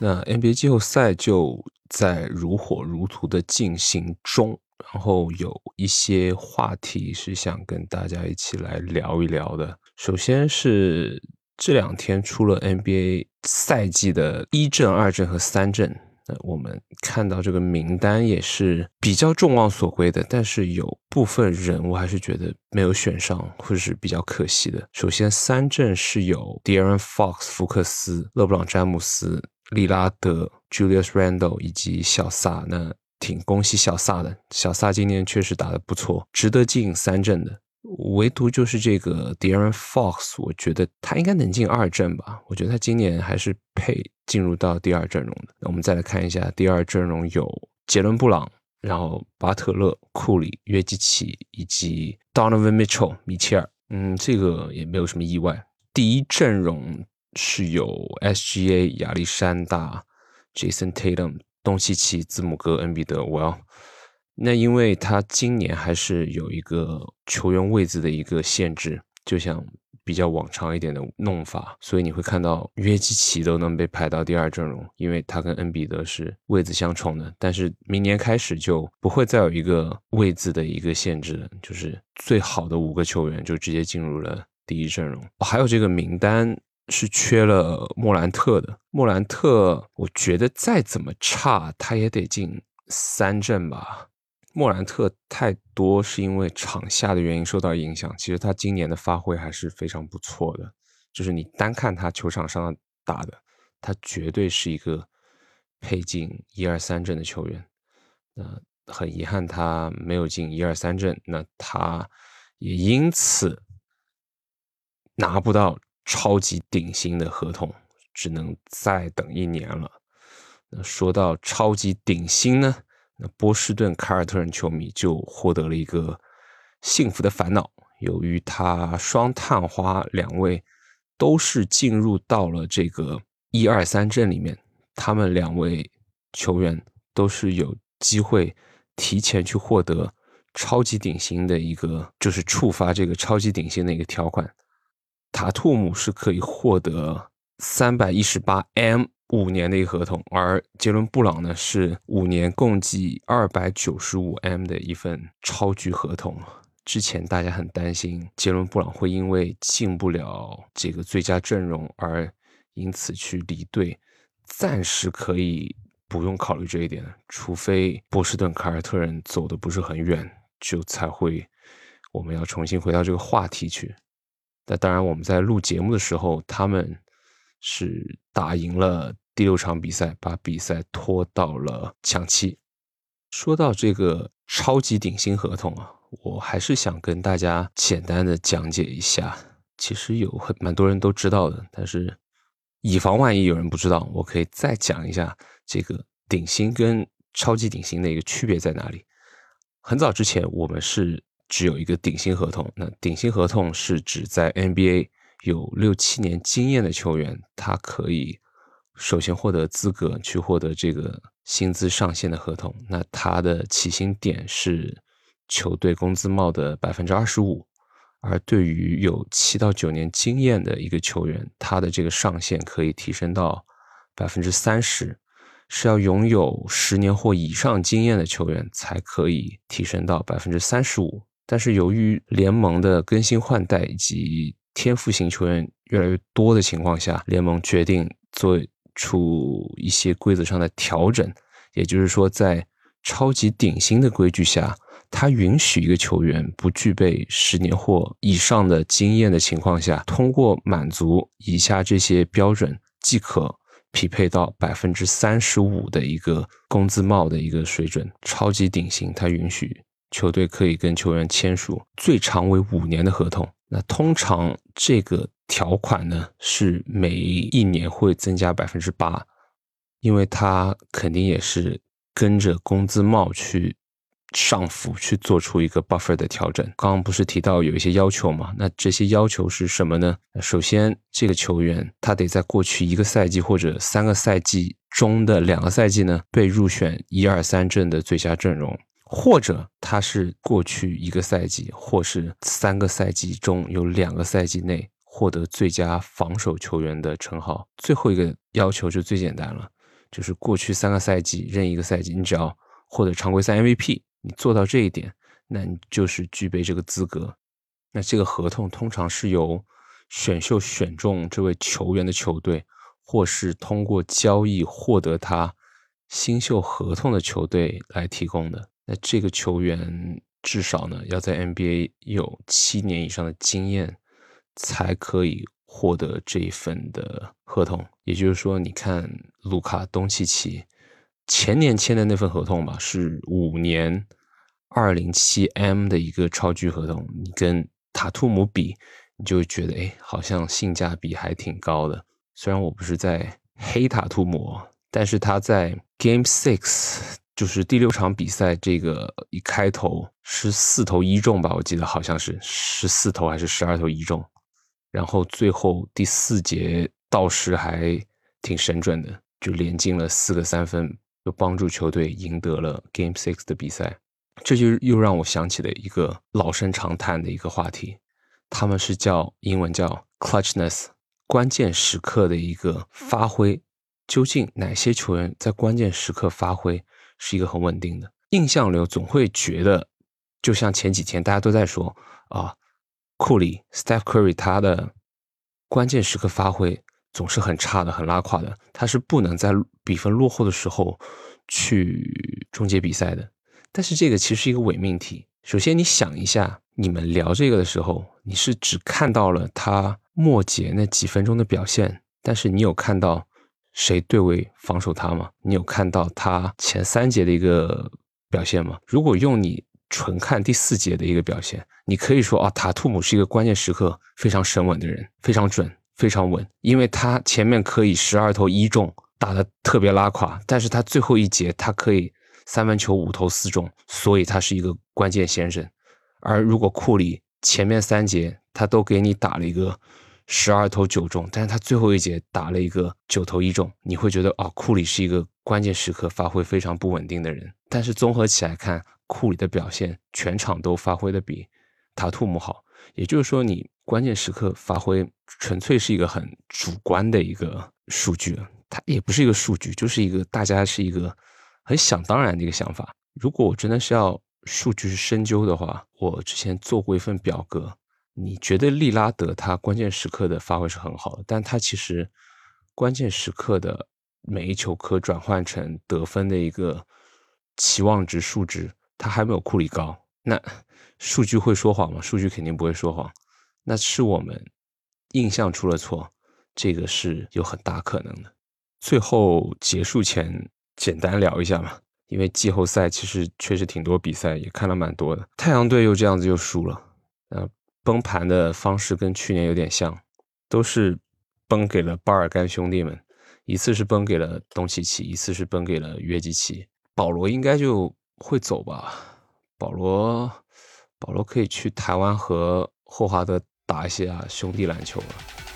那 NBA 季后赛就在如火如荼的进行中，然后有一些话题是想跟大家一起来聊一聊的。首先是这两天出了 NBA 赛季的一阵、二阵和三阵。我们看到这个名单也是比较众望所归的，但是有部分人我还是觉得没有选上，或者是比较可惜的。首先，三阵是有 De'Aaron Fox、福克斯、勒布朗詹姆斯、利拉德、Julius Randle 以及小萨。那挺恭喜小萨的，小萨今年确实打得不错，值得进三阵的。唯独就是这个 De'Aaron Fox，我觉得他应该能进二阵吧。我觉得他今年还是配进入到第二阵容的。那我们再来看一下第二阵容，有杰伦布朗，然后巴特勒、库里、约基奇以及 Donovan Mitchell 米切尔。嗯，这个也没有什么意外。第一阵容是有 SGA 亚历山大、Jason Tatum、东契奇、字母哥、恩比德。Well，。那因为他今年还是有一个球员位置的一个限制，就像比较往常一点的弄法，所以你会看到约基奇都能被排到第二阵容，因为他跟恩比德是位置相冲的。但是明年开始就不会再有一个位置的一个限制了，就是最好的五个球员就直接进入了第一阵容。还有这个名单是缺了莫兰特的，莫兰特我觉得再怎么差他也得进三阵吧。莫兰特太多是因为场下的原因受到影响，其实他今年的发挥还是非常不错的。就是你单看他球场上打的，他绝对是一个配进一二三阵的球员。那很遗憾他没有进一二三阵，那他也因此拿不到超级顶薪的合同，只能再等一年了。那说到超级顶薪呢？那波士顿凯尔特人球迷就获得了一个幸福的烦恼，由于他双探花两位都是进入到了这个一二三阵里面，他们两位球员都是有机会提前去获得超级顶薪的一个，就是触发这个超级顶薪的一个条款。塔图姆是可以获得三百一十八 M。五年的一个合同，而杰伦布朗呢是五年共计二百九十五 M 的一份超巨合同。之前大家很担心杰伦布朗会因为进不了这个最佳阵容而因此去离队，暂时可以不用考虑这一点，除非波士顿凯尔特人走的不是很远，就才会我们要重新回到这个话题去。那当然，我们在录节目的时候，他们是打赢了。第六场比赛把比赛拖到了抢七。说到这个超级顶薪合同啊，我还是想跟大家简单的讲解一下。其实有很蛮多人都知道的，但是以防万一有人不知道，我可以再讲一下这个顶薪跟超级顶薪的一个区别在哪里。很早之前我们是只有一个顶薪合同，那顶薪合同是指在 NBA 有六七年经验的球员，他可以。首先获得资格去获得这个薪资上限的合同，那他的起薪点是球队工资帽的百分之二十五，而对于有七到九年经验的一个球员，他的这个上限可以提升到百分之三十，是要拥有十年或以上经验的球员才可以提升到百分之三十五。但是由于联盟的更新换代以及天赋型球员越来越多的情况下，联盟决定做。出一些规则上的调整，也就是说，在超级顶薪的规矩下，他允许一个球员不具备十年或以上的经验的情况下，通过满足以下这些标准，即可匹配到百分之三十五的一个工资帽的一个水准。超级顶薪，他允许球队可以跟球员签署最长为五年的合同。那通常这个。条款呢是每一年会增加百分之八，因为他肯定也是跟着工资帽去上浮去做出一个 buffer 的调整。刚刚不是提到有一些要求吗？那这些要求是什么呢？首先，这个球员他得在过去一个赛季或者三个赛季中的两个赛季呢被入选一二三阵的最佳阵容，或者他是过去一个赛季或是三个赛季中有两个赛季内。获得最佳防守球员的称号。最后一个要求就最简单了，就是过去三个赛季任意一个赛季，你只要获得常规赛 MVP，你做到这一点，那你就是具备这个资格。那这个合同通常是由选秀选中这位球员的球队，或是通过交易获得他新秀合同的球队来提供的。那这个球员至少呢要在 NBA 有七年以上的经验，才可以获得这一份的合同。也就是说，你看卢卡东契奇前年签的那份合同吧，是五年二零七 M 的一个超巨合同，你跟塔图姆比。你就觉得，哎，好像性价比还挺高的。虽然我不是在黑塔图姆，但是他在 Game Six，就是第六场比赛，这个一开头是四投一中吧，我记得好像是十四投还是十二投一中，然后最后第四节倒时还挺神准的，就连进了四个三分，又帮助球队赢得了 Game Six 的比赛。这就又让我想起了一个老生常谈的一个话题。他们是叫英文叫 clutchness，关键时刻的一个发挥。究竟哪些球员在关键时刻发挥是一个很稳定的？印象流总会觉得，就像前几天大家都在说啊，库里 Steph Curry 他的关键时刻发挥总是很差的，很拉胯的。他是不能在比分落后的时候去终结比赛的。但是这个其实是一个伪命题。首先，你想一下，你们聊这个的时候，你是只看到了他末节那几分钟的表现，但是你有看到谁对位防守他吗？你有看到他前三节的一个表现吗？如果用你纯看第四节的一个表现，你可以说啊，塔图姆是一个关键时刻非常神稳的人，非常准，非常稳，因为他前面可以十二投一中，打的特别拉垮，但是他最后一节他可以。三分球五投四中，所以他是一个关键先生。而如果库里前面三节他都给你打了一个十二投九中，但是他最后一节打了一个九投一中，你会觉得啊，库里是一个关键时刻发挥非常不稳定的人。但是综合起来看，库里的表现全场都发挥的比塔图姆好。也就是说，你关键时刻发挥纯粹是一个很主观的一个数据，它也不是一个数据，就是一个大家是一个。很想当然的一个想法。如果我真的是要数据去深究的话，我之前做过一份表格。你觉得利拉德他关键时刻的发挥是很好的，但他其实关键时刻的每一球可转换成得分的一个期望值数值，他还没有库里高。那数据会说谎吗？数据肯定不会说谎。那是我们印象出了错，这个是有很大可能的。最后结束前。简单聊一下嘛，因为季后赛其实确实挺多比赛，也看了蛮多的。太阳队又这样子又输了，呃，崩盘的方式跟去年有点像，都是崩给了巴尔干兄弟们，一次是崩给了东契奇，一次是崩给了约基奇。保罗应该就会走吧？保罗，保罗可以去台湾和霍华德打一些啊兄弟篮球了。